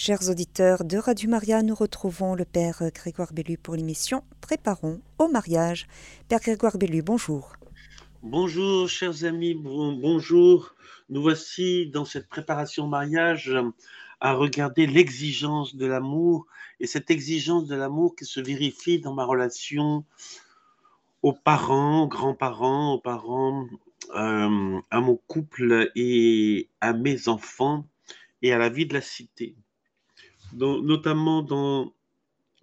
Chers auditeurs de Radio Maria, nous retrouvons le Père Grégoire Bellu pour l'émission Préparons au mariage. Père Grégoire Bellu, bonjour. Bonjour, chers amis, bonjour. Nous voici dans cette préparation au mariage à regarder l'exigence de l'amour et cette exigence de l'amour qui se vérifie dans ma relation aux parents, aux grands-parents, aux parents, euh, à mon couple et à mes enfants et à la vie de la cité notamment dans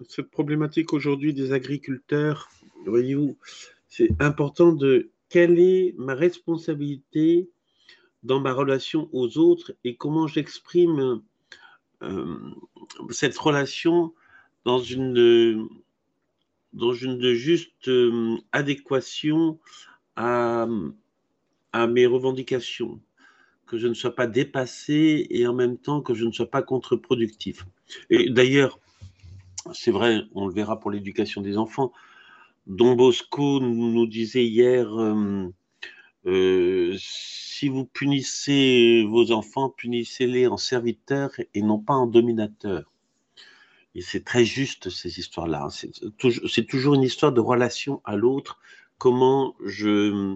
cette problématique aujourd'hui des agriculteurs, voyez-vous, c'est important de quelle est ma responsabilité dans ma relation aux autres et comment j'exprime euh, cette relation dans une, dans une juste euh, adéquation à, à mes revendications que je ne sois pas dépassé et en même temps que je ne sois pas contre-productif. Et d'ailleurs, c'est vrai, on le verra pour l'éducation des enfants. Don Bosco nous disait hier, euh, euh, si vous punissez vos enfants, punissez-les en serviteurs et non pas en dominateurs. Et c'est très juste ces histoires-là. C'est toujours une histoire de relation à l'autre, comment je,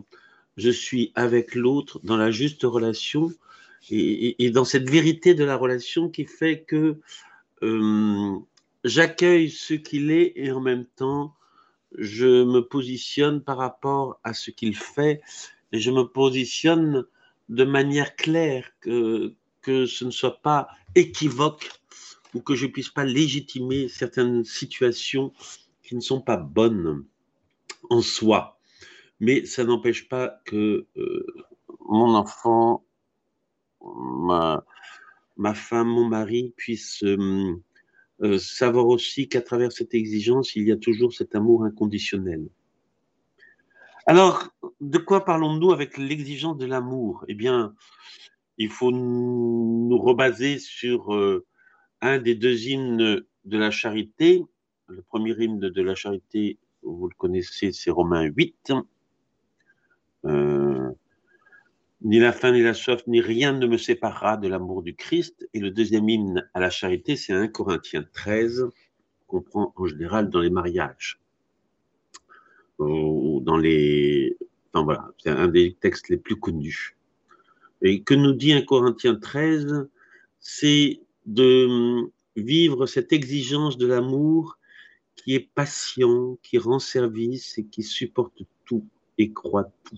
je suis avec l'autre dans la juste relation et, dans cette vérité de la relation qui fait que euh, j'accueille ce qu'il est et en même temps je me positionne par rapport à ce qu'il fait et je me positionne de manière claire que, que ce ne soit pas équivoque ou que je ne puisse pas légitimer certaines situations qui ne sont pas bonnes en soi mais ça n'empêche pas que euh, mon enfant, ma, femme, mon mari puissent euh, euh, savoir aussi qu'à travers cette exigence, il y a toujours cet amour inconditionnel. Alors, de quoi parlons-nous avec l'exigence de l'amour? Eh bien, il faut nous rebaser sur un des deux hymnes de la charité. Le premier hymne de la charité, vous le connaissez, c'est Romains 8. Euh, ni la faim, ni la soif, ni rien ne me séparera de l'amour du Christ. Et le deuxième hymne à la charité, c'est 1 Corinthiens 13, qu'on prend en général dans les mariages. Ou dans les. Voilà, c'est un des textes les plus connus. Et que nous dit 1 Corinthiens 13 C'est de vivre cette exigence de l'amour qui est patient, qui rend service et qui supporte tout et croit tout.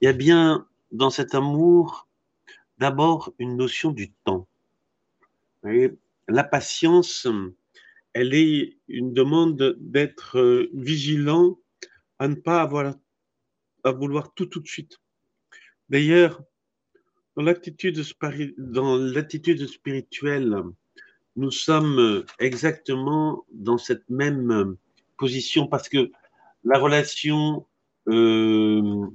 Il y a bien dans cet amour d'abord une notion du temps. la patience, elle est une demande d'être vigilant à ne pas avoir à vouloir tout tout de suite. D'ailleurs, dans l'attitude spirituelle, nous sommes exactement dans cette même position parce que la relation euh,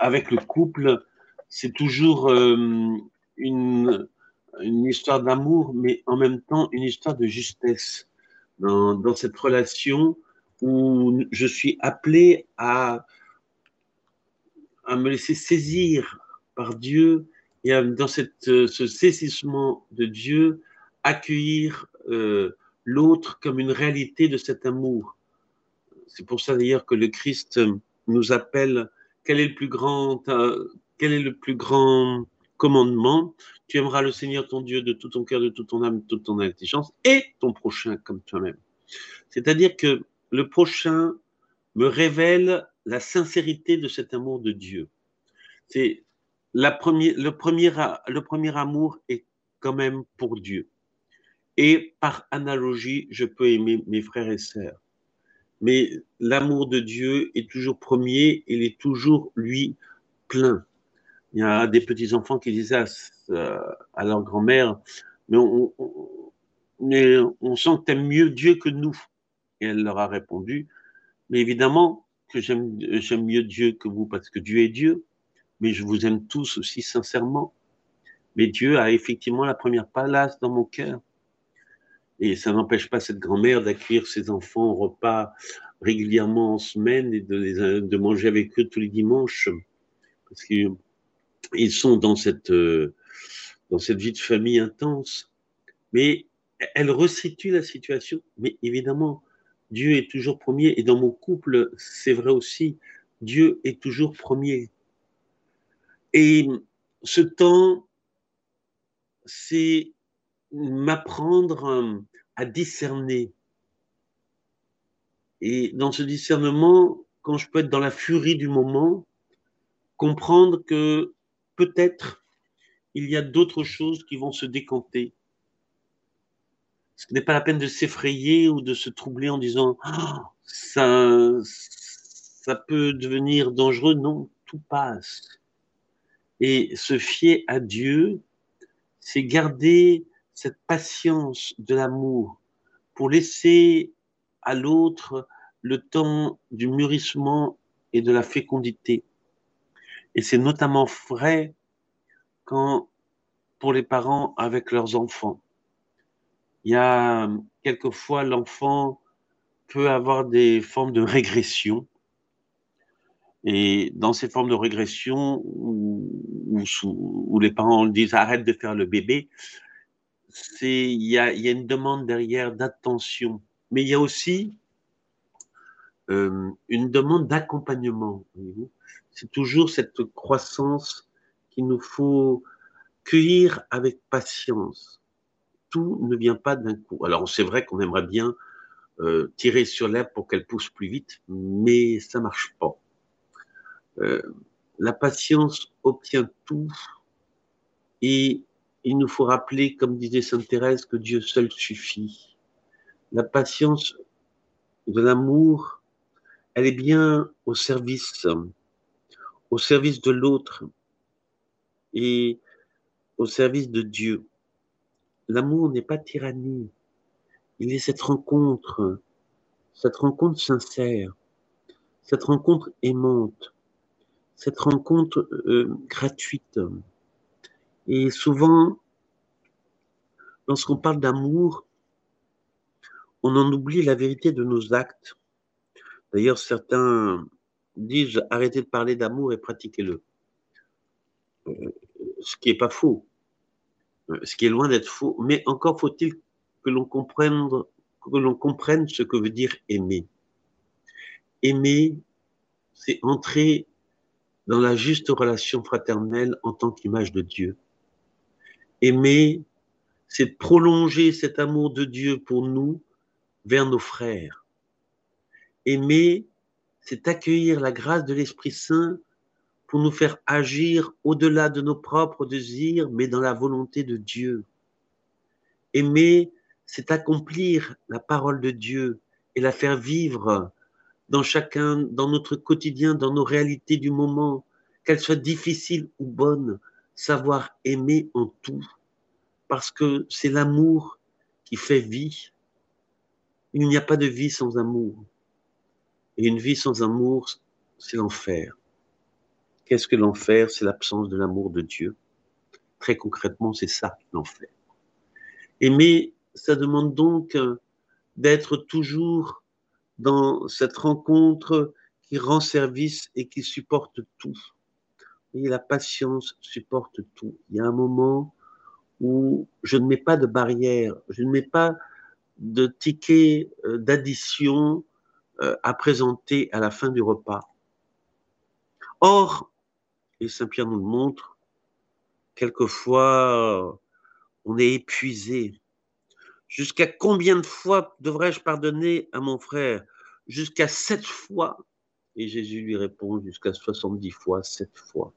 avec le couple, c'est toujours euh, une, histoire d'amour, mais en même temps une histoire de justesse dans, cette relation où je suis appelé à, à me laisser saisir par Dieu et dans cette, ce saisissement de Dieu, accueillir euh, l'autre comme une réalité de cet amour. C'est pour ça d'ailleurs que le Christ nous appelle quel est le plus grand, euh, quel est le plus grand commandement? Tu aimeras le Seigneur ton Dieu de tout ton cœur, de toute ton âme, de toute ton intelligence et ton prochain comme toi-même. C'est-à-dire que le prochain me révèle la sincérité de cet amour de Dieu. C'est le, premier, le premier amour est quand même pour Dieu. Et par analogie, je peux aimer mes frères et sœurs mais l'amour de Dieu est toujours premier, il est toujours, lui, plein. Il y a des petits-enfants qui disaient à, leur grand-mère, mais on, mais on sent que tu aimes mieux Dieu que nous. Et elle leur a répondu, mais évidemment que j'aime mieux Dieu que vous parce que Dieu est Dieu, mais je vous aime tous aussi sincèrement. Mais Dieu a effectivement la première place dans mon cœur. Et ça n'empêche pas cette grand-mère d'accueillir ses enfants au repas régulièrement en semaine et de, de manger avec eux tous les dimanches. Parce qu'ils sont dans cette, euh, dans cette vie de famille intense. mais elle resitue la situation. Mais évidemment, Dieu est toujours premier. Et dans mon couple, c'est vrai aussi, Dieu est toujours premier. Et ce temps, c'est m'apprendre à discerner. Et dans ce discernement, quand je peux être dans la furie du moment, comprendre que peut-être il y a d'autres choses qui vont se décanter. Ce n'est pas la peine de s'effrayer ou de se troubler en disant ah, ça, ça peut devenir dangereux. Non, tout passe. Et se fier à Dieu, c'est garder cette patience de l'amour pour laisser à l'autre le temps du mûrissement et de la fécondité. Et c'est notamment vrai quand, pour les parents avec leurs enfants. Il y a quelquefois l'enfant peut avoir des formes de régression. Et dans ces formes de régression où, où, les parents disent arrête de faire le bébé, c'est il y a, une demande derrière d'attention. Mais il y a aussi euh, une demande d'accompagnement. C'est toujours cette croissance qu'il nous faut cueillir avec patience. Tout ne vient pas d'un coup. Alors c'est vrai qu'on aimerait bien euh, tirer sur l'herbe pour qu'elle pousse plus vite, mais ça marche pas. Euh, la patience obtient tout et il nous faut rappeler, comme disait Sainte Thérèse, que Dieu seul suffit. La patience de l'amour, elle est bien au service, au service de l'autre et au service de Dieu. L'amour n'est pas tyrannie, il est cette rencontre, cette rencontre sincère, cette rencontre aimante, cette rencontre euh, gratuite. Et souvent, lorsqu'on parle d'amour, on en oublie la vérité de nos actes. D'ailleurs, certains disent arrêtez de parler d'amour et pratiquez-le. Euh, ce qui n'est pas faux, euh, ce qui est loin d'être faux, mais encore faut-il que l'on comprenne, que l'on comprenne ce que veut dire aimer. Aimer, c'est entrer dans la juste relation fraternelle en tant qu'image de Dieu. Aimer, c'est prolonger cet amour de Dieu pour nous vers nos frères. Aimer, c'est accueillir la grâce de l'Esprit Saint pour nous faire agir au-delà de nos propres désirs, mais dans la volonté de Dieu. Aimer, c'est accomplir la parole de Dieu et la faire vivre dans chacun, dans notre quotidien, dans nos réalités du moment, qu'elles soient difficiles ou bonnes, savoir aimer en tout, parce que c'est l'amour qui fait vie. Il n'y a pas de vie sans amour. Et une vie sans amour, c'est l'enfer. Qu'est-ce que l'enfer? C'est l'absence de l'amour de Dieu. Très concrètement, c'est ça l'enfer. Aimer, ça demande donc d'être toujours dans cette rencontre qui rend service et qui supporte tout. La patience supporte tout. Il y a un moment où je ne mets pas de barrière, je ne mets pas de ticket euh, d'addition euh, à présenter à la fin du repas. Or, et Saint Pierre nous le montre, quelquefois on est épuisé. Jusqu'à combien de fois devrais-je pardonner à mon frère? Jusqu'à sept fois. Et Jésus lui répond jusqu'à 70 fois, sept fois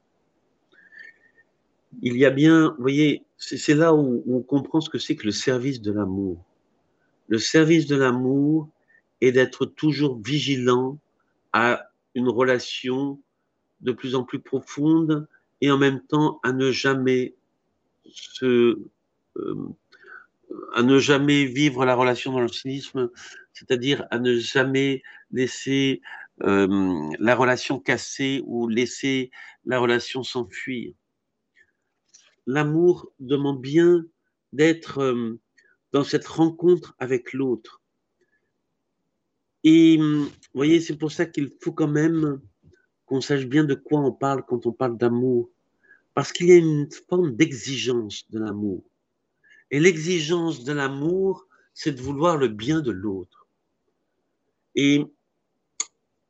il y a bien, vous voyez, c'est là où, on comprend ce que c'est que le service de l'amour. Le service de l'amour est d'être toujours vigilant à une relation de plus en plus profonde et en même temps à ne jamais se, euh, à ne jamais vivre la relation dans le cynisme, c'est-à-dire à ne jamais laisser euh, la relation casser ou laisser la relation s'enfuir l'amour demande bien d'être euh, dans cette rencontre avec l'autre. Et vous voyez, c'est pour ça qu'il faut quand même qu'on sache bien de quoi on parle quand on parle d'amour. Parce qu'il y a une forme d'exigence de l'amour. Et l'exigence de l'amour, c'est de vouloir le bien de l'autre. Et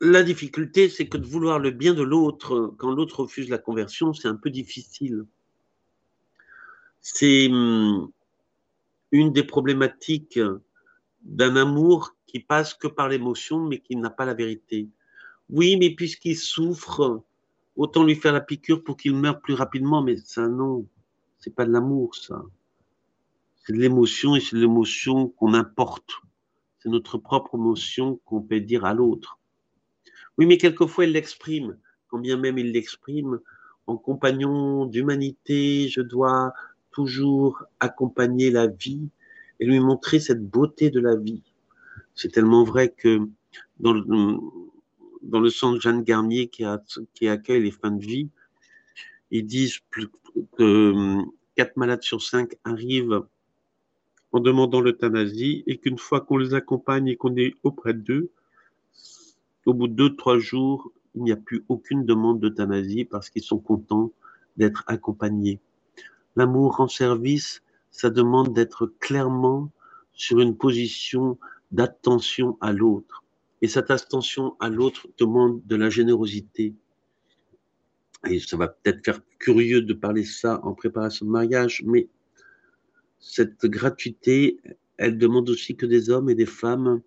la difficulté, c'est que de vouloir le bien de l'autre quand l'autre refuse la conversion, c'est un peu difficile. C'est hum, une des problématiques d'un amour qui passe que par l'émotion, mais qui n'a pas la vérité. Oui, mais puisqu'il souffre, autant lui faire la piqûre pour qu'il meure plus rapidement, mais ça, non, c'est pas de l'amour, ça. C'est de l'émotion et c'est l'émotion qu'on importe. C'est notre propre émotion qu'on peut dire à l'autre. Oui, mais quelquefois, il l'exprime, quand bien même il l'exprime, en compagnon d'humanité, je dois toujours accompagner la vie et lui montrer cette beauté de la vie. C'est tellement vrai que dans le, centre Jeanne Garnier qui, accueille les fins de vie, ils disent que 4 malades sur 5 arrivent en demandant l'euthanasie et qu'une fois qu'on les accompagne et qu'on est auprès d'eux, au bout de 2-3 jours, il n'y a plus aucune demande d'euthanasie parce qu'ils sont contents d'être accompagnés. L'amour en service, ça demande d'être clairement sur une position d'attention à l'autre. Et cette attention à l'autre demande de la générosité. Et ça va peut-être faire curieux de parler ça en préparation de mariage, mais cette gratuité, elle demande aussi que des hommes et des femmes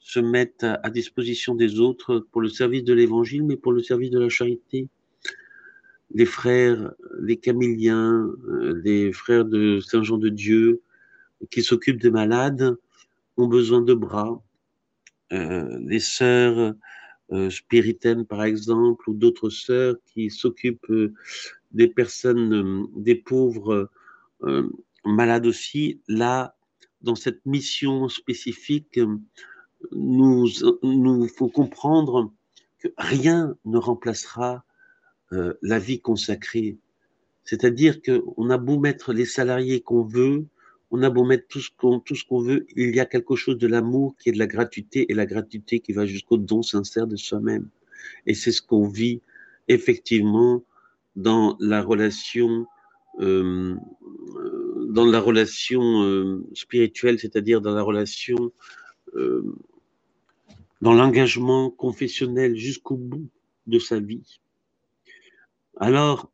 se mettent à disposition des autres pour le service de l'évangile, mais pour le service de la charité. Les frères, les Camilliens, euh, les frères de Saint-Jean de Dieu, qui s'occupent des malades, ont besoin de bras. Euh, les sœurs euh, spiritaines, par exemple, ou d'autres sœurs qui s'occupent euh, des personnes, des pauvres malades aussi, là, dans cette mission spécifique, nous, nous faut comprendre que rien ne remplacera la vie consacrée. C'est-à-dire qu'on a beau mettre les salariés qu'on veut, on a beau mettre tout ce qu'on veut, il y a quelque chose de l'amour qui est de la gratuité et la gratuité qui va jusqu'au don sincère de soi-même. Et c'est ce qu'on vit effectivement dans la relation euh, dans la relation euh, spirituelle, c'est-à-dire dans la relation euh, dans l'engagement confessionnel jusqu'au bout de sa vie. Alors,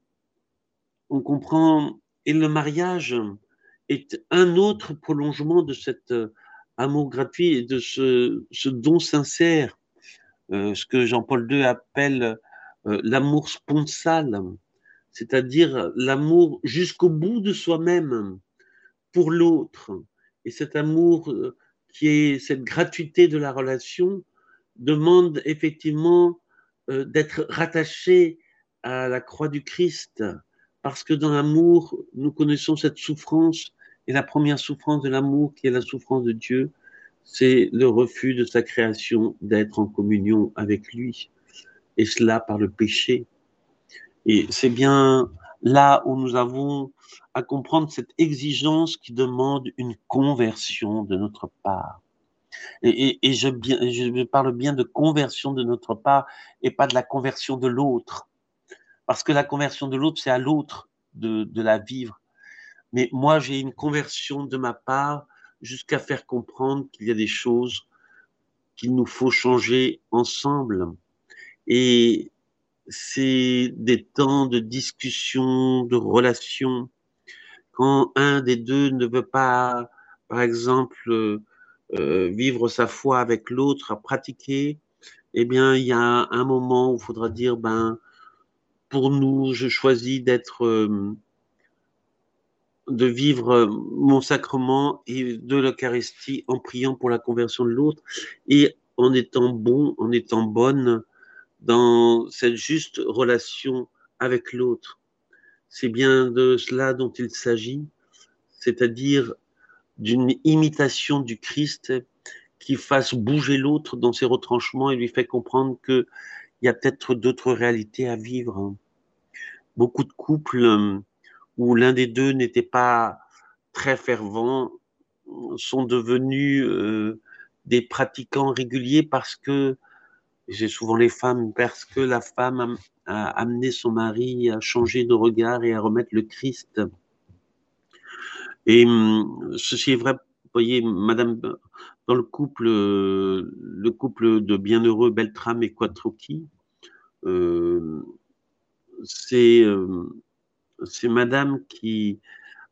on comprend, et le mariage, est un autre prolongement de cet euh, amour gratuit et de ce, don sincère, euh, ce que Jean-Paul II appelle euh, l'amour sponsal, c'est-à-dire l'amour jusqu'au bout de soi-même pour l'autre. Et cet amour qui est cette gratuité de la relation demande effectivement d'être rattaché à la croix du Christ, parce que dans l'amour, nous connaissons cette souffrance et la première souffrance de l'amour, qui est la souffrance de Dieu, c'est le refus de sa création d'être en communion avec lui. Et cela par le péché. Et c'est bien là où nous avons à comprendre cette exigence qui demande une conversion de notre part. Et, je, parle bien de conversion de notre part et pas de la conversion de l'autre. Parce que la conversion de l'autre, c'est à l'autre de, la vivre. Mais moi, j'ai une conversion de ma part jusqu'à faire comprendre qu'il y a des choses qu'il nous faut changer ensemble. Et c'est des temps de discussion, de relation. Quand un des deux ne veut pas, par exemple, euh, vivre sa foi avec l'autre, à pratiquer, eh bien, il y a un moment où il faudra dire, ben, pour nous, je choisis d'être euh, de vivre euh, mon sacrement et de l'Eucharistie en priant pour la conversion de l'autre et en étant bon, en étant bonne dans cette juste relation avec l'autre. C'est bien de cela dont il s'agit, c'est-à-dire d'une imitation du Christ qui fasse bouger l'autre dans ses retranchements et lui fait comprendre qu'il y a peut-être d'autres réalités à vivre. Beaucoup de couples euh, où l'un des deux n'était pas très fervent, sont devenus euh, des pratiquants réguliers parce que, j'ai souvent les femmes, parce que la femme a, amené son mari à changer de regard et à remettre le Christ. Et hum, ceci est vrai, vous voyez, madame, dans le couple, le couple de bienheureux Beltram et Quattrochi, euh, c'est euh, c'est madame qui.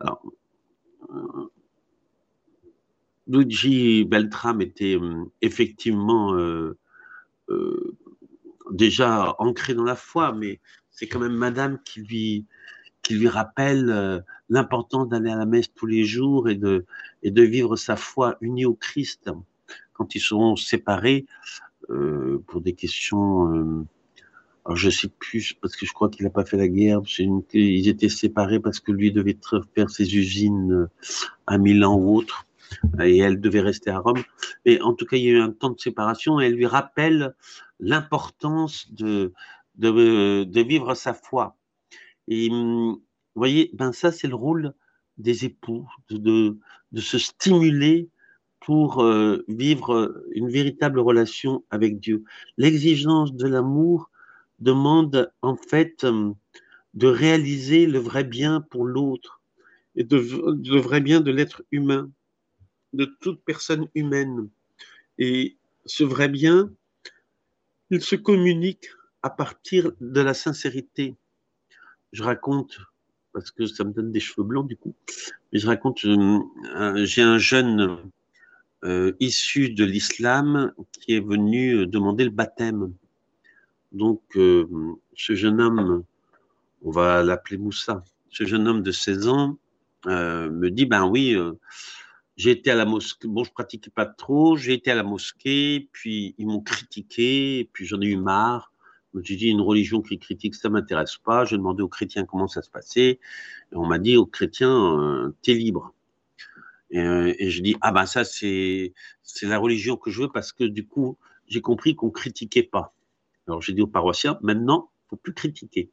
Alors, euh, Luigi Beltram était effectivement déjà ancré dans la foi, mais c'est quand même madame qui lui, qui lui rappelle euh, l'importance d'aller à la messe tous les jours et de, et de vivre sa foi unie au Christ quand ils seront séparés euh, pour des questions. Euh, alors je sais plus parce que je crois qu'il n'a pas fait la guerre. Ils étaient séparés parce que lui devait faire ses usines à Milan ou autre et elle devait rester à Rome. Et en tout cas, il y a eu un temps de séparation et elle lui rappelle l'importance de, de, de vivre sa foi. Et hum, vous voyez, ben ça, c'est le rôle des époux, de, de, se stimuler pour euh, vivre une véritable relation avec Dieu. L'exigence de l'amour demande en fait hum, de réaliser le vrai bien pour l'autre et le vrai bien de l'être humain, de toute personne humaine. Et ce vrai bien, il se communique à partir de la sincérité je raconte, parce que ça me donne des cheveux blancs du coup, mais je raconte, euh, j'ai un jeune euh, issu de l'islam qui est venu demander le baptême. Donc, euh, ce jeune homme, on va l'appeler Moussa, ce jeune homme de 16 ans me dit, ben oui, j'ai été à la mosquée, bon, je pratiquais pas trop, j'ai été à la mosquée, puis ils m'ont critiqué, puis j'en ai eu marre. J'ai dit une religion qui critique, ça m'intéresse pas. J'ai demandé aux chrétiens comment ça se passait. Et on m'a dit aux chrétiens, euh, t'es libre. Et, euh, et, je dis, ah ben ça, c'est, la religion que je veux parce que du coup, j'ai compris qu'on critiquait pas. Alors j'ai dit aux paroissiens, maintenant, faut plus critiquer.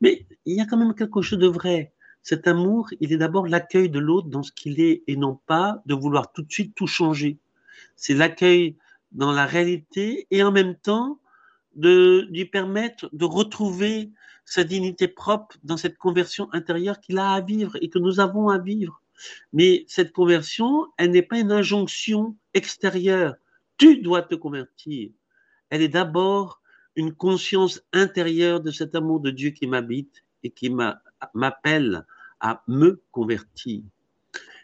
Mais il y a quand même quelque chose de vrai. Cet amour, il est d'abord l'accueil de l'autre dans ce qu'il est et non pas de vouloir tout de suite tout changer. C'est l'accueil dans la réalité et en même temps, de lui permettre de retrouver sa dignité propre dans cette conversion intérieure qu'il a à vivre et que nous avons à vivre. Mais cette conversion, elle n'est pas une injonction extérieure. Tu dois te convertir. Elle est d'abord une conscience intérieure de cet amour de Dieu qui m'habite et qui m'appelle à me convertir.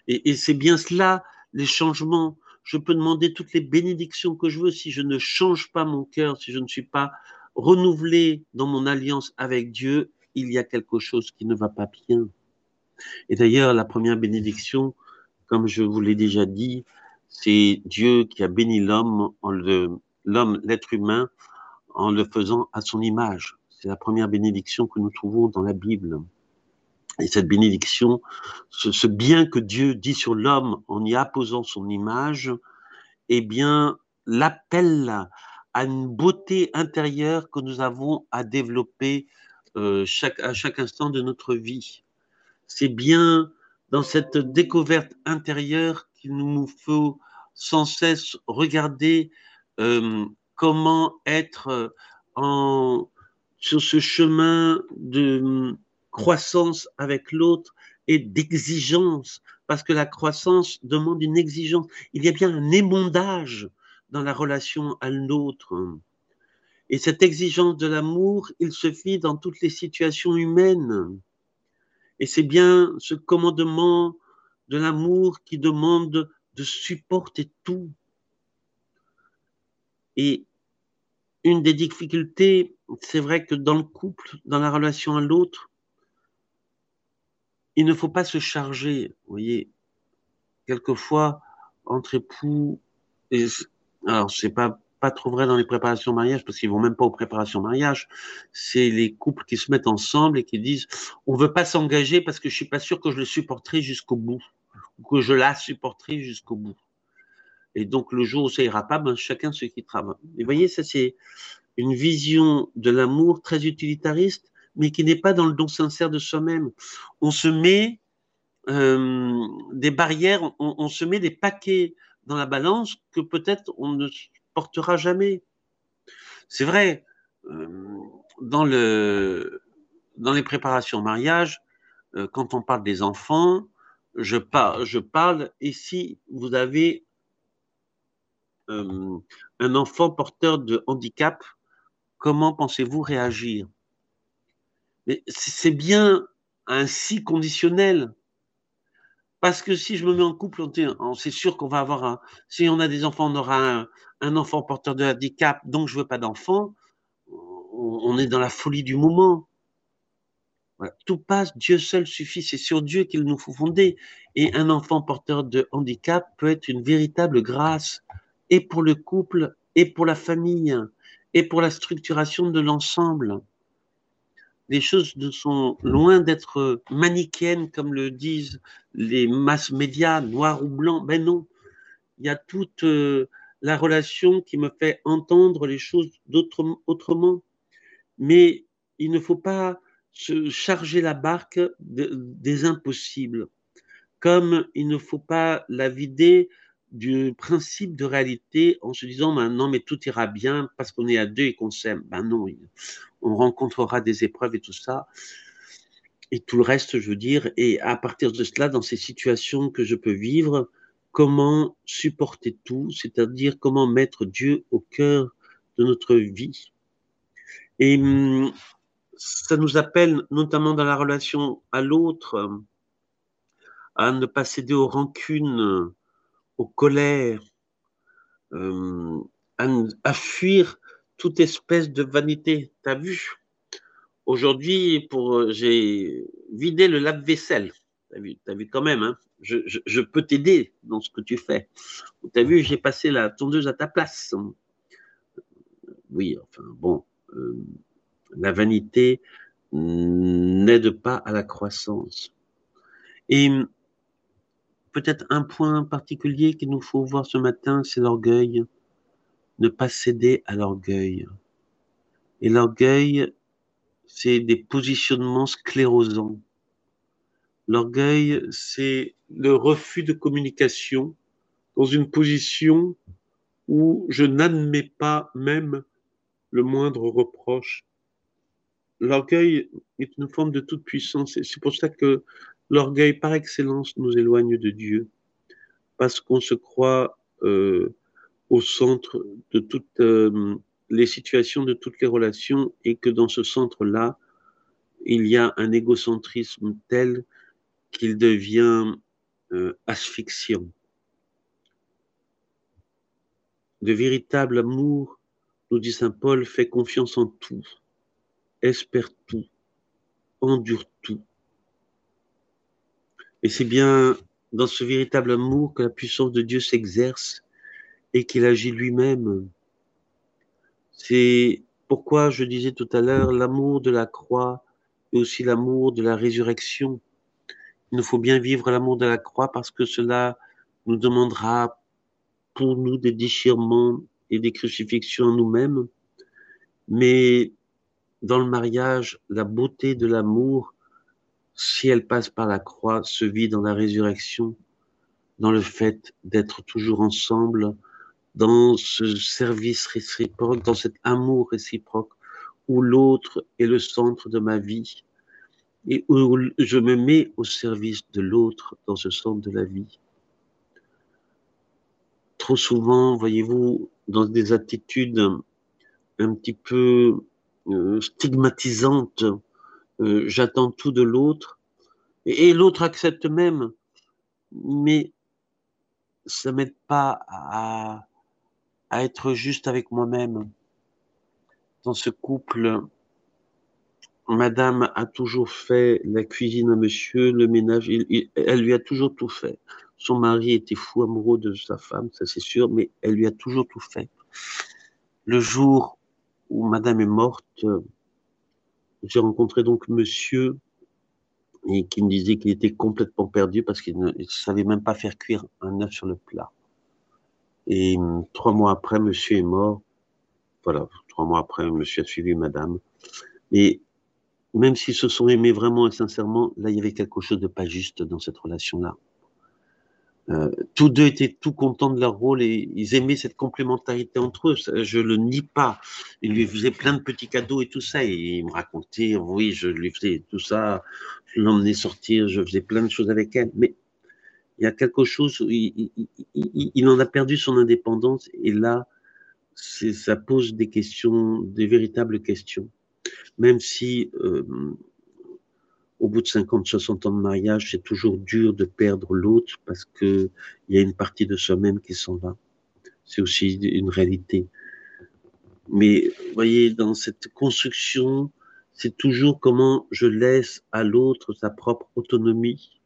Et, et c'est bien cela, les changements je peux demander toutes les bénédictions que je veux si je ne change pas mon cœur, si je ne suis pas renouvelé dans mon alliance avec Dieu, il y a quelque chose qui ne va pas bien. Et d'ailleurs, la première bénédiction, comme je vous l'ai déjà dit, c'est Dieu qui a béni l'homme, l'homme, l'être humain, en le faisant à son image. C'est la première bénédiction que nous trouvons dans la Bible. Et cette bénédiction, ce, bien que Dieu dit sur l'homme en y apposant son image, eh bien, l'appelle à une beauté intérieure que nous avons à développer euh, à chaque instant de notre vie. C'est bien dans cette découverte intérieure qu'il nous faut sans cesse regarder euh, comment être en, sur ce chemin de croissance avec l'autre et d'exigence, parce que la croissance demande une exigence. Il y a bien un émondage dans la relation à l'autre. Et cette exigence de l'amour, il se fit dans toutes les situations humaines. Et c'est bien ce commandement de l'amour qui demande de supporter tout. Et une des difficultés, c'est vrai que dans le couple, dans la relation à l'autre, il ne faut pas se charger, vous voyez, quelquefois, entre époux, alors c'est pas, pas trop vrai dans les préparations mariage, parce qu'ils vont même pas aux préparations mariage, c'est les couples qui se mettent ensemble et qui disent, on veut pas s'engager parce que je suis pas sûr que je le supporterai jusqu'au bout, ou que je la supporterai jusqu'au bout. Et donc, le jour où ça ira pas, ben, chacun se quittera. Et vous voyez, ça, c'est une vision de l'amour très utilitariste mais qui n'est pas dans le don sincère de soi-même. On se met euh, des barrières, on, se met des paquets dans la balance que peut-être on ne portera jamais. C'est vrai, euh, dans, le, dans les préparations au mariage, euh, quand on parle des enfants, je, parle, je parle, et si vous avez un enfant porteur de handicap, comment pensez-vous réagir? C'est bien un si conditionnel. Parce que si je me mets en couple, c'est sûr qu'on va avoir un. Si on a des enfants, on aura un, enfant porteur de handicap, donc je veux pas d'enfant. On, est dans la folie du moment. Tout passe, Dieu seul suffit. C'est sur Dieu qu'il nous faut fonder. Et un enfant porteur de handicap peut être une véritable grâce, et pour le couple, et pour la famille, et pour la structuration de l'ensemble les choses ne sont loin d'être manichéennes comme le disent les masses médias, noir ou blanc. Ben non, il y a toute euh, la relation qui me fait entendre les choses autrement. Mais il ne faut pas se charger la barque des impossibles, comme il ne faut pas la vider du principe de réalité en se disant ben non mais tout ira bien parce qu'on est à deux et qu'on s'aime. Ben non, on rencontrera des épreuves et tout ça. Et tout le reste, je veux dire, et à partir de cela, dans ces situations que je peux vivre, comment supporter tout, c'est-à-dire comment mettre Dieu au cœur de notre vie. Et hum, ça nous appelle, notamment dans la relation à l'autre, à ne pas céder aux rancunes, aux colères, euh, à, fuir toute espèce de vanité. T'as vu? Aujourd'hui, pour euh, j'ai vidé le lave-vaisselle. T'as vu, as vu quand même. Hein je, peux t'aider dans ce que tu fais. T'as vu, j'ai passé la tondeuse à ta place. Oui, enfin bon, euh, la vanité n'aide pas à la croissance. Et peut-être un point particulier qu'il nous faut voir ce matin, c'est l'orgueil. Ne pas céder à l'orgueil. Et l'orgueil, c'est des positionnements sclérosants. L'orgueil, c'est le refus de communication dans une position où je n'admets pas même le moindre reproche. L'orgueil est une forme de toute puissance et c'est pour ça que L'orgueil par excellence nous éloigne de Dieu parce qu'on se croit euh, au centre de toutes euh, les situations, de toutes les relations et que dans ce centre-là, il y a un égocentrisme tel qu'il devient euh, asphyxiant. De véritable amour, nous dit Saint Paul, fait confiance en tout, espère tout, endure tout. Et c'est bien dans ce véritable amour que la puissance de Dieu s'exerce et qu'il agit lui-même. C'est pourquoi je disais tout à l'heure l'amour de la croix et aussi l'amour de la résurrection. Il nous faut bien vivre l'amour de la croix parce que cela nous demandera pour nous des déchirements et des crucifixions en nous-mêmes. Mais dans le mariage, la beauté de l'amour si elle passe par la croix, se vit dans la résurrection, dans le fait d'être toujours ensemble, dans ce service réciproque, dans cet amour réciproque, où l'autre est le centre de ma vie et où je me mets au service de l'autre dans ce centre de la vie. Trop souvent, voyez-vous, dans des attitudes un petit peu euh, stigmatisantes, euh, j'attends tout de l'autre, et, l'autre accepte même, mais ça m'aide pas à, à être juste avec moi-même. Dans ce couple, Madame a toujours fait la cuisine à monsieur, le ménage, elle lui a toujours tout fait. Son mari était fou amoureux de sa femme, ça c'est sûr, mais elle lui a toujours tout fait. Le jour où Madame est morte, j'ai rencontré donc monsieur et qui me disait qu'il était complètement perdu parce qu'il ne savait même pas faire cuire un œuf sur le plat. Et hum, trois mois après, monsieur est mort. Voilà, trois mois après, monsieur a suivi madame. Et même s'ils se sont aimés vraiment et sincèrement, là, il y avait quelque chose de pas juste dans cette relation-là. Euh, tous deux étaient tout contents de leur rôle et ils aimaient cette complémentarité entre eux. Je le nie pas. Ils lui faisaient plein de petits cadeaux et tout ça. Et il me racontait, oui, je lui faisais tout ça. Je l'emmenais sortir. Je faisais plein de choses avec elle. Mais il y a quelque chose, il, il, en a perdu son indépendance et là, ça pose des questions, des véritables questions. Même si euh, au bout de 50, 60 ans de mariage, c'est toujours dur de perdre l'autre parce qu'il y a une partie de soi-même qui s'en va. C'est aussi une réalité. Mais vous voyez, dans cette construction, c'est toujours comment je laisse à l'autre sa propre autonomie.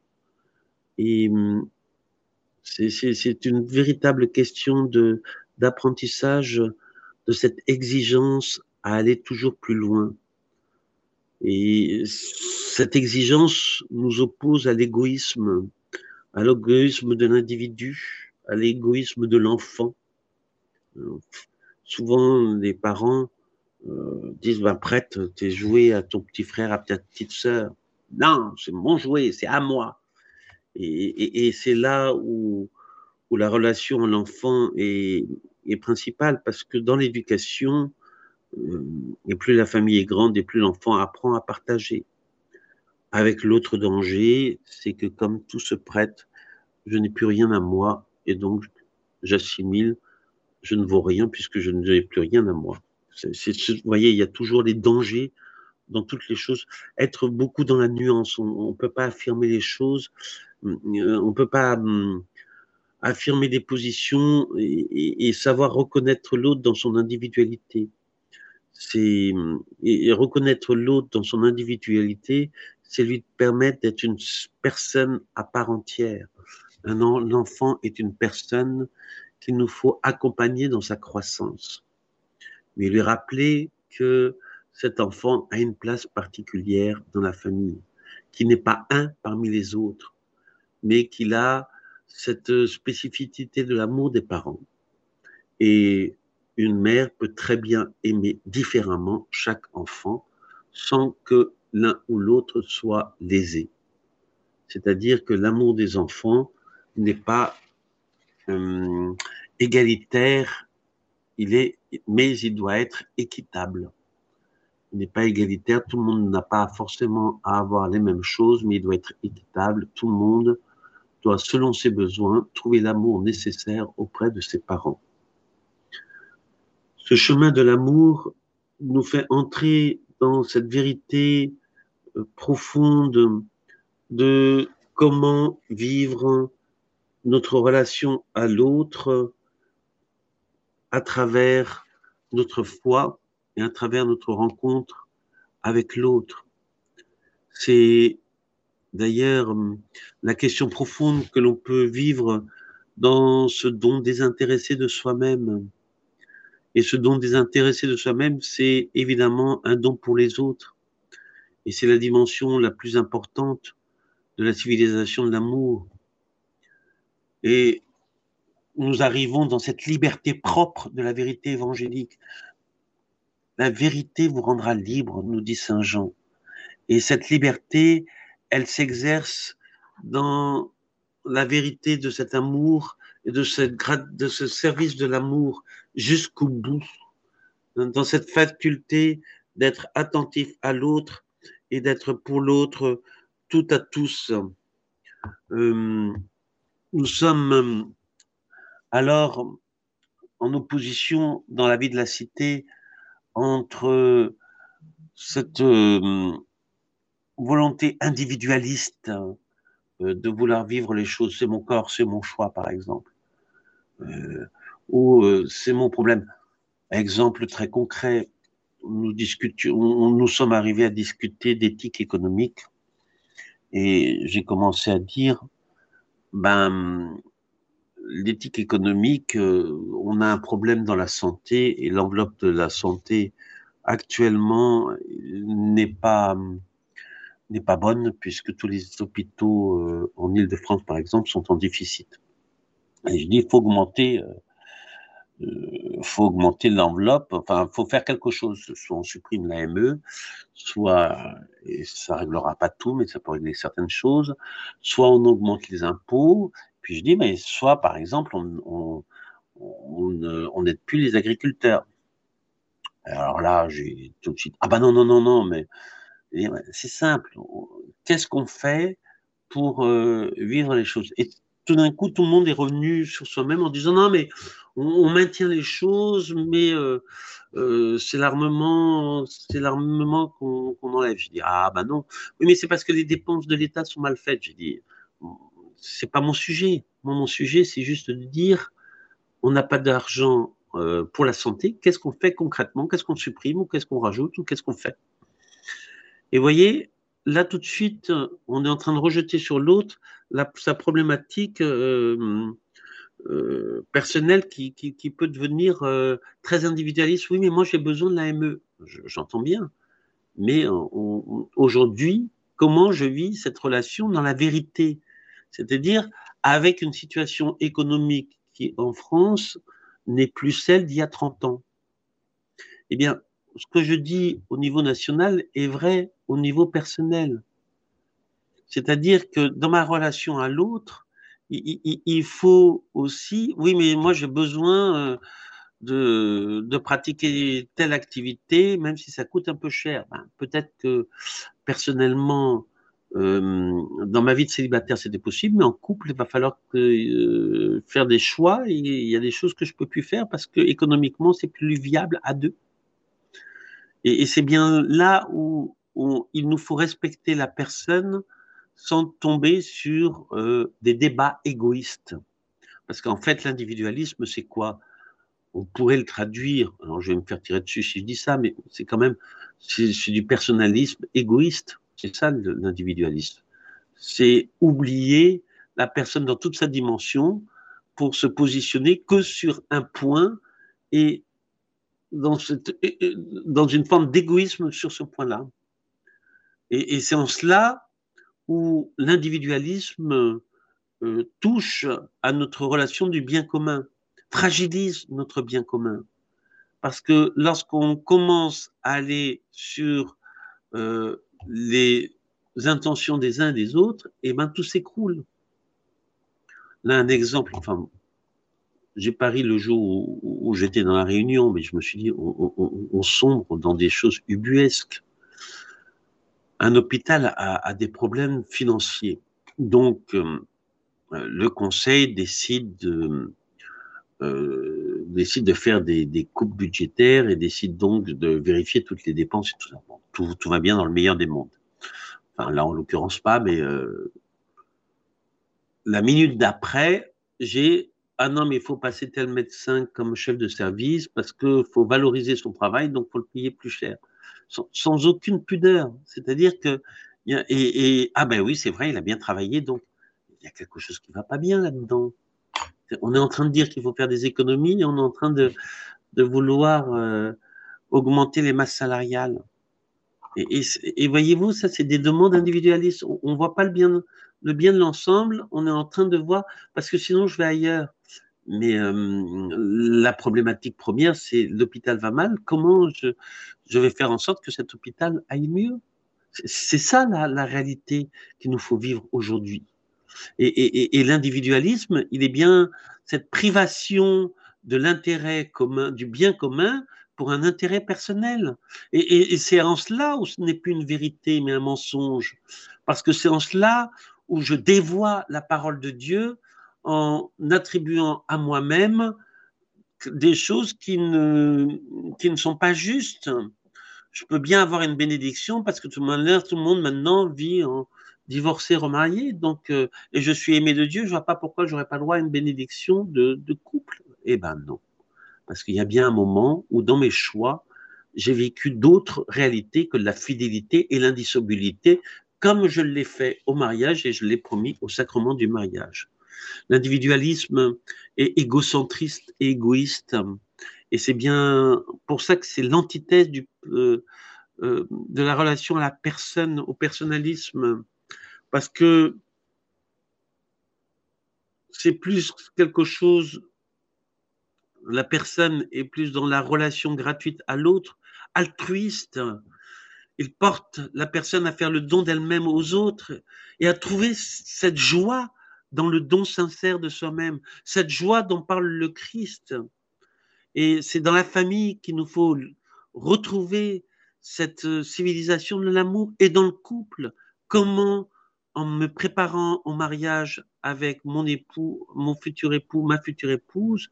Et hum, c'est une véritable question de d'apprentissage de cette exigence à aller toujours plus loin. Et cette exigence nous oppose à l'égoïsme, à l'égoïsme de l'individu, à l'égoïsme de l'enfant. Souvent, les parents euh, disent ben, prête tes jouets à ton petit frère, à ta petite sœur. Non, c'est mon jouet, c'est à moi. Et, c'est là où, la relation à l'enfant est, principale, parce que dans l'éducation, euh, et plus la famille est grande, et plus l'enfant apprend à partager. Avec l'autre danger, c'est que comme tout se prête, je n'ai plus rien à moi, et donc j'assimile, je ne vaux rien puisque je n'ai plus rien à moi. vous voyez, il y a toujours les dangers dans toutes les choses. Être beaucoup dans la nuance, on ne peut pas affirmer les choses on peut pas hum, affirmer des positions et, savoir reconnaître l'autre dans son individualité. C'est et, reconnaître l'autre dans son individualité, c'est lui permettre d'être une personne à part entière. Un enfant est une personne qu'il nous faut accompagner dans sa croissance, mais lui rappeler que cet enfant a une place particulière dans la famille, qui n'est pas un parmi les autres, mais qu'il a cette spécificité de l'amour des parents. Et une mère peut très bien aimer différemment chaque enfant sans que l'un ou l'autre soit lésé. C'est-à-dire que l'amour des enfants n'est pas euh, égalitaire, il est, mais il doit être équitable. Il n'est pas égalitaire, tout le monde n'a pas forcément à avoir les mêmes choses, mais il doit être équitable. Tout le monde doit, selon ses besoins, trouver l'amour nécessaire auprès de ses parents. Ce chemin de l'amour nous fait entrer dans cette vérité euh, profonde de comment vivre notre relation à l'autre à travers notre foi et à travers notre rencontre avec l'autre. C'est D'ailleurs, hum, la question profonde que l'on peut vivre dans ce don désintéressé de soi-même, et ce don désintéressé de soi-même, c'est évidemment un don pour les autres. Et c'est la dimension la plus importante de la civilisation de l'amour. Et nous arrivons dans cette liberté propre de la vérité évangélique. La vérité vous rendra libre, nous dit Saint Jean. Et cette liberté, elle s'exerce dans la vérité de cet amour et de, ce service de l'amour jusqu'au bout, dans cette faculté d'être attentif à l'autre et d'être pour l'autre tout à tous. Euh, nous sommes alors en opposition dans la vie de la cité entre cette euh, volonté individualiste euh, de vouloir vivre les choses. C'est mon corps, c'est mon choix, par exemple. Euh, ou euh, c'est mon problème. Exemple très concret, nous discutions, nous sommes arrivés à discuter d'éthique économique et j'ai commencé à dire, ben, l'éthique économique, on a un problème dans la santé et l'enveloppe de la santé actuellement n'est pas n'est pas bonne puisque tous les hôpitaux euh, en Ile-de-France, par exemple, sont en déficit. Et je dis, il faut augmenter, euh, euh, faut augmenter l'enveloppe, enfin, il faut faire quelque chose. Soit on supprime l'AME, soit, et ça réglera pas tout, mais ça peut régler certaines choses, soit on augmente les impôts, puis je dis, mais soit, par exemple, on, on, on n'aide plus les agriculteurs. Alors là, j'ai tout de suite, ah ben non, non, non, non, mais c'est simple. Qu'est-ce qu'on fait pour euh, vivre les choses? Et tout d'un coup, tout le monde est revenu sur soi-même en disant non, mais on, maintient les choses, mais euh, euh, c'est l'armement, qu'on enlève. Je dis ah bah non, oui, mais c'est parce que les dépenses de l'État sont mal faites. J'ai dit c'est pas mon sujet. mon sujet, c'est juste de dire on n'a pas d'argent pour la santé. Qu'est-ce qu'on fait concrètement? Qu'est-ce qu'on supprime ou qu'est-ce qu'on rajoute ou qu'est-ce qu'on fait? Et voyez, là tout de suite, on est en train de rejeter sur l'autre sa problématique euh, euh, personnelle qui, peut devenir euh, très individualiste. Oui, mais moi j'ai besoin de l'AME. J'entends bien. Mais aujourd'hui, comment je vis cette relation dans la vérité? C'est-à-dire avec une situation économique qui, en France, n'est plus celle d'il y a 30 ans. Eh bien, ce que je dis au niveau national est vrai au niveau personnel. C'est-à-dire que dans ma relation à l'autre, il, faut aussi, oui, mais moi j'ai besoin euh, de, pratiquer telle activité, même si ça coûte un peu cher. Ben, peut-être que personnellement, euh, dans ma vie de célibataire, c'était possible, mais en couple, il va falloir euh, faire des choix. Il y a des choses que je peux plus faire parce que économiquement, c'est plus viable à deux. Et, c'est bien là où, il nous faut respecter la personne sans tomber sur euh, des débats égoïstes. Parce qu'en fait, l'individualisme, c'est quoi? On pourrait le traduire, alors je vais me faire tirer dessus si je dis ça, mais c'est quand même, c'est du personnalisme égoïste. C'est ça l'individualisme. C'est oublier la personne dans toute sa dimension pour se positionner que sur un point et dans une forme d'égoïsme sur ce point-là. Et, c'est en cela où l'individualisme euh, touche à notre relation du bien commun, fragilise notre bien commun. Parce que lorsqu'on commence à aller sur euh, les intentions des uns et des autres, et eh ben tout s'écroule. Là, un exemple, enfin, j'ai pari le jour où, j'étais dans la réunion, mais je me suis dit, on sombre dans des choses ubuesques un hôpital a, des problèmes financiers. Donc, euh, le conseil décide de, euh, décide de faire des, coupes budgétaires et décide donc de vérifier toutes les dépenses et tout ça. tout, va bien dans le meilleur des mondes. Enfin, là, en l'occurrence, pas, mais euh, la minute d'après, j'ai ah non, mais il faut passer tel médecin comme chef de service parce qu'il faut valoriser son travail, donc il faut le payer plus cher sans, aucune pudeur. C'est-à-dire que, et, ah ben oui, c'est vrai, il a bien travaillé, donc il y a quelque chose qui va pas bien là-dedans. On est en train de dire qu'il faut faire des économies et on est en train de, vouloir euh, augmenter les masses salariales. Et, et, voyez-vous, ça, c'est des demandes individualistes. On ne voit pas le bien, le bien de l'ensemble, on est en train de voir, parce que sinon, je vais ailleurs. Mais euh, la problématique première, c'est l'hôpital va mal. Comment je, je, vais faire en sorte que cet hôpital aille mieux C'est ça la, la, réalité qu'il nous faut vivre aujourd'hui. Et, l'individualisme, il est bien cette privation de l'intérêt commun, du bien commun, pour un intérêt personnel. Et, c'est en cela où ce n'est plus une vérité, mais un mensonge. Parce que c'est en cela où je dévoie la parole de Dieu en attribuant à moi-même des choses qui ne sont pas justes. Je peux bien avoir une bénédiction parce que tout le monde, maintenant vit en divorcé, remarié, donc, euh, et je suis aimé de Dieu, je vois pas pourquoi j'aurais pas le droit à une bénédiction de, de couple. Eh ben non. Parce qu'il y a bien un moment où dans mes choix, j'ai vécu d'autres réalités que la fidélité et l'indissolubilité, comme je l'ai fait au mariage et je l'ai promis au sacrement du mariage. L'individualisme est égocentriste et égoïste. Et c'est bien pour ça que c'est l'antithèse euh, euh, de la relation à la personne, au personnalisme. Parce que c'est plus quelque chose, la personne est plus dans la relation gratuite à l'autre, altruiste. Il porte la personne à faire le don d'elle-même aux autres et à trouver cette joie dans le don sincère de soi-même, cette joie dont parle le Christ. Et c'est dans la famille qu'il nous faut retrouver cette euh, civilisation de l'amour et dans le couple. Comment, en me préparant au mariage avec mon époux, mon futur époux, ma future épouse.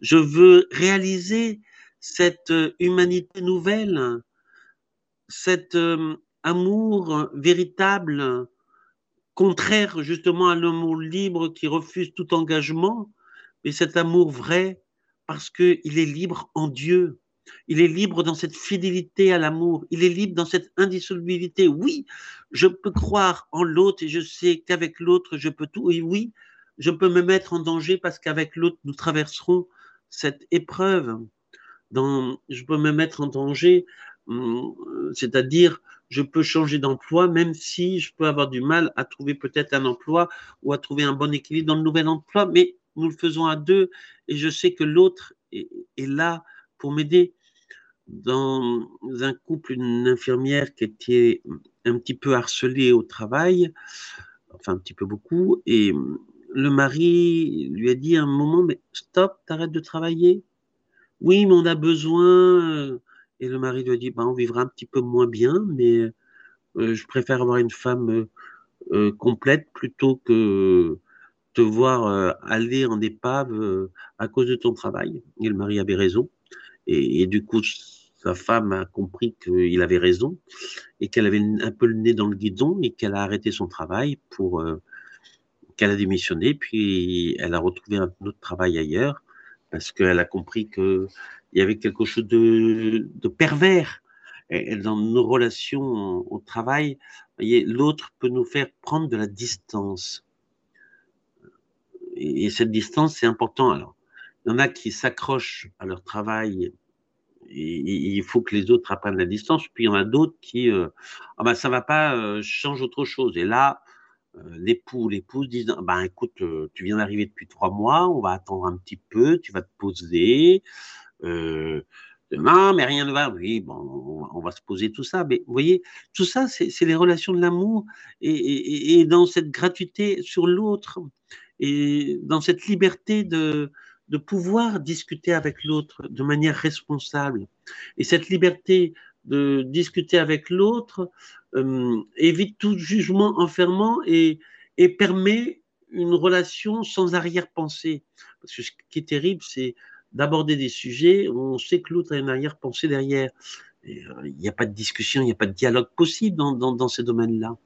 Je veux réaliser cette humanité nouvelle, cet euh, amour véritable, contraire justement à l'amour libre qui refuse tout engagement, mais cet amour vrai parce qu'il est libre en Dieu. Il est libre dans cette fidélité à l'amour. Il est libre dans cette indissolubilité. Oui, je peux croire en l'autre et je sais qu'avec l'autre, je peux tout. Et oui, je peux me mettre en danger parce qu'avec l'autre, nous traverserons cette épreuve. Je peux me mettre en danger, hum, c'est-à-dire je peux changer d'emploi, même si je peux avoir du mal à trouver peut-être un emploi ou à trouver un bon équilibre dans le nouvel emploi, mais nous le faisons à deux et je sais que l'autre est, là pour m'aider. Dans un couple, une infirmière qui était un petit peu harcelée au travail, enfin un petit peu beaucoup, et le mari lui a dit à un moment, mais stop, t'arrêtes de travailler. Oui, mais on a besoin. Et le mari lui a dit, bah, on vivra un petit peu moins bien, mais euh, je préfère avoir une femme euh, euh, complète plutôt que te voir aller en épave à cause de ton travail. Et le mari avait raison. Et, du coup, sa femme a compris qu'il avait raison et qu'elle avait un peu le nez dans le guidon et qu'elle a arrêté son travail pour euh, qu'elle a démissionné. Puis elle a retrouvé un autre travail ailleurs parce qu'elle a compris qu'il y avait quelque chose de, pervers et dans nos relations au travail. L'autre peut nous faire prendre de la distance. Et, et cette distance, c'est important. Alors, il y en a qui s'accrochent à leur travail il faut que les autres apprennent la distance. Puis il y en a d'autres qui, euh, ah ben ça va pas, euh, change autre chose. Et là, euh, l'époux, l'épouse disent, ben écoute, euh, tu viens d'arriver depuis trois mois, on va attendre un petit peu, tu vas te poser. Euh, non, mais rien ne va. Oui, bon, on va se poser tout ça. Mais vous voyez, tout ça, c'est les relations de l'amour et, et, dans cette gratuité sur l'autre et dans cette liberté de, pouvoir discuter avec l'autre de manière responsable. Et cette liberté de discuter avec l'autre euh, évite tout jugement enfermant et, et permet une relation sans arrière-pensée. Parce que ce qui est terrible, c'est d'aborder des sujets où on sait que l'autre a une arrière-pensée derrière. Euh, il n'y a pas de discussion, il n'y a pas de dialogue possible dans, dans, dans ces domaines-là.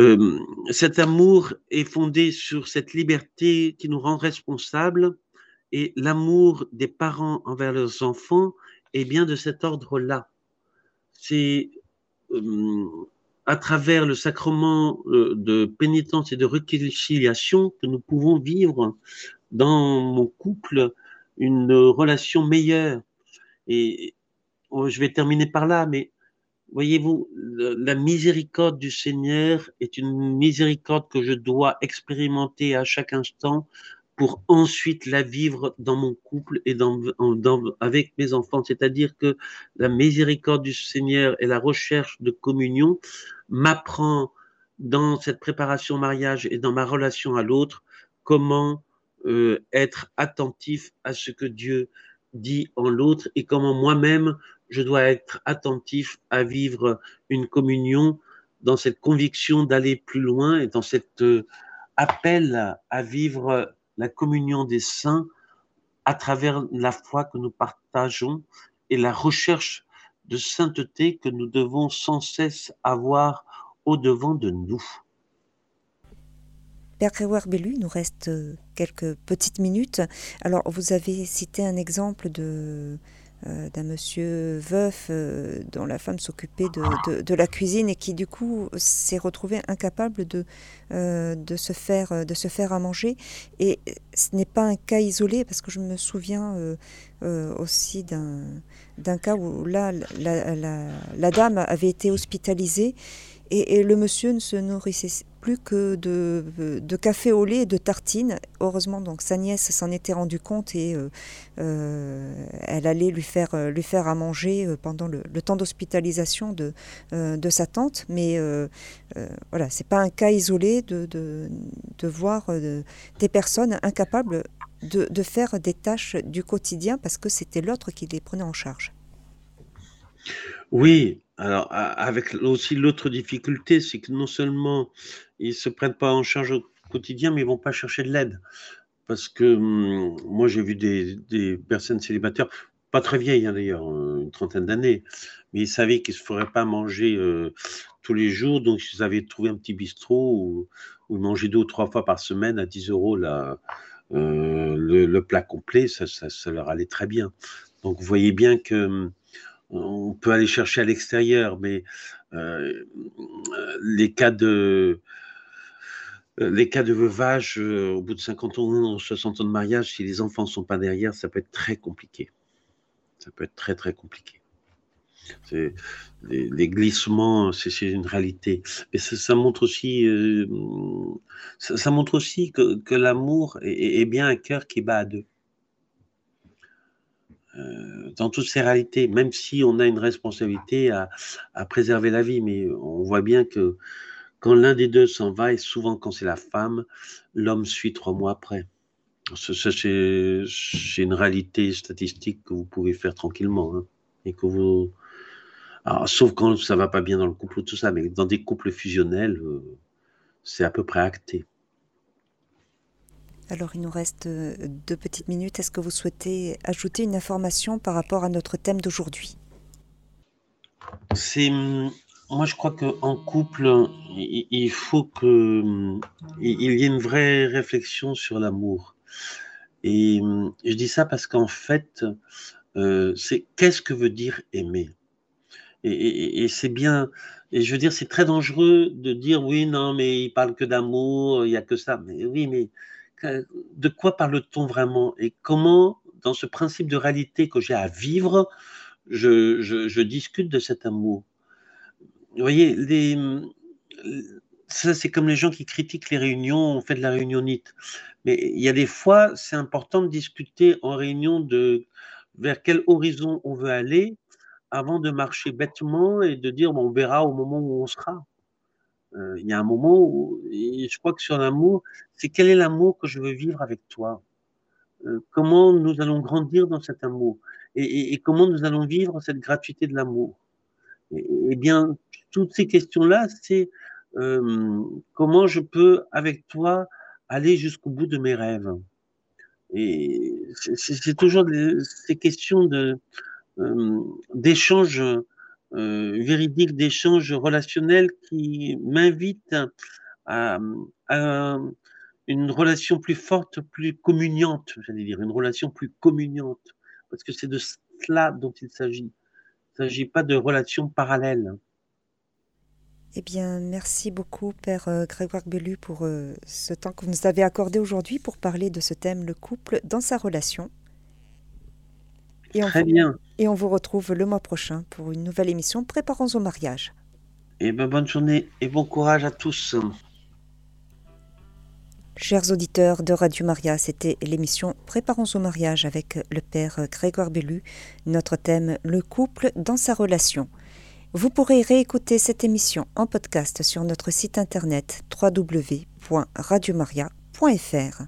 Euh, cet amour est fondé sur cette liberté qui nous rend responsables et l'amour des parents envers leurs enfants est bien de cet ordre-là. C'est euh, à travers le sacrement euh, de pénitence et de réconciliation que nous pouvons vivre dans mon couple une relation meilleure. Et oh, je vais terminer par là, mais Voyez-vous, la miséricorde du Seigneur est une miséricorde que je dois expérimenter à chaque instant pour ensuite la vivre dans mon couple et dans, avec mes enfants. C'est-à-dire que la miséricorde du Seigneur et la recherche de communion m'apprend dans cette préparation mariage et dans ma relation à l'autre comment euh, être attentif à ce que Dieu dit en l'autre et comment moi-même je dois être attentif à vivre une communion dans cette conviction d'aller plus loin et dans cet euh, appel à vivre la communion des saints à travers la foi que nous partageons et la recherche de sainteté que nous devons sans cesse avoir au-devant de nous. Père Grégoire Bellu, il nous reste euh, quelques petites minutes. Alors, vous avez cité un exemple de, d'un monsieur veuf euh, dont la femme s'occupait de, de, la cuisine et qui du coup s'est retrouvé incapable de, euh, de, se faire, de se faire à manger. Et ce n'est pas un cas isolé parce que je me souviens aussi d'un, cas où là, la, dame avait été hospitalisée et, et le monsieur ne se nourrissait plus que de, de, café au lait et de tartines. Heureusement, donc sa nièce s'en était rendue compte et euh, euh, elle allait lui faire, euh, lui faire à manger pendant le, temps d'hospitalisation de, de sa tante. Mais voilà, c'est pas un cas isolé de, de, de voir des personnes incapables de, de faire des tâches du quotidien parce que c'était l'autre qui les prenait en charge. Oui, Alors, avec aussi l'autre difficulté, c'est que non seulement ils ne se prennent pas en charge au quotidien, mais ils ne vont pas chercher de l'aide. Parce que hum, moi, j'ai vu des, personnes célibataires, pas très vieilles hein, d'ailleurs, une trentaine d'années, mais ils savaient qu'ils ne se feraient pas manger euh, tous les jours, donc ils avaient trouvé un petit bistrot où, ils mangeaient deux ou trois fois par semaine à 10 euros euh, le, plat complet, ça, ça, leur allait très bien. Donc vous voyez bien que hum, on peut aller chercher à l'extérieur, mais euh, les cas de veuvage euh, au bout de 50 ans, 60 ans de mariage, si les enfants ne sont pas derrière, ça peut être très compliqué. Ça peut être très très compliqué. Les, glissements, c'est une réalité. Mais ça, montre aussi, euh, ça, montre aussi que, l'amour est, bien un cœur qui bat à deux. Euh, dans toutes ces réalités, même si on a une responsabilité à, préserver la vie, mais on voit bien que quand l'un des deux s'en va, et souvent quand c'est la femme, l'homme suit trois mois après. C'est une réalité statistique que vous pouvez faire tranquillement. Hein, et que vous... sauf quand ça va pas bien dans le couple ou tout ça, mais dans des couples fusionnels, euh, c'est à peu près acté. Alors il nous reste euh, deux petites minutes. Est-ce que vous souhaitez ajouter une information par rapport à notre thème d'aujourd'hui? C'est moi je crois qu'en couple, il faut que il y ait une vraie réflexion sur l'amour. Et je dis ça parce qu'en fait, euh, c'est qu'est-ce que veut dire aimer? Et, c'est bien, et je veux dire, c'est très dangereux de dire oui, non, mais il parle que d'amour, il n'y a que ça. Mais oui, mais de quoi parle-t-on vraiment et comment, dans ce principe de réalité que j'ai à vivre, je, discute de cet amour? Vous voyez, ça c'est comme les gens qui critiquent les réunions, on fait de la réunionnite. Mais il y a des fois, c'est important de discuter en réunion de vers quel horizon on veut aller avant de marcher bêtement et de dire on verra au moment où on sera. Euh, il y a un moment où, je crois que sur l'amour, c'est quel est l'amour que je veux vivre avec toi? Euh, Comment nous allons grandir dans cet amour? Et, comment nous allons vivre cette gratuité de l'amour? Et, bien, toutes ces questions-là, c'est euh, comment je peux, avec toi, aller jusqu'au bout de mes rêves? Et c'est toujours ces questions de d'échange euh, véridique d'échange relationnel qui m'invite à, une relation plus forte, plus communiante, j'allais dire, une relation plus communiante, parce que c'est de cela dont il s'agit. Il ne s'agit pas de relations parallèles. Eh bien, merci beaucoup, Père euh, Grégoire Bellu, pour euh, ce temps que vous nous avez accordé aujourd'hui pour parler de ce thème, le couple dans sa relation. Et Très bien. Et on vous retrouve le mois prochain pour une nouvelle émission Préparons au mariage. Et eh ben, bonne journée et bon courage à tous. Chers auditeurs de Radio Maria, c'était l'émission Préparons au mariage avec le Père Grégoire Bellu. Notre thème, le couple dans sa relation. Vous pourrez réécouter cette émission en podcast sur notre site internet www.radiomaria.fr.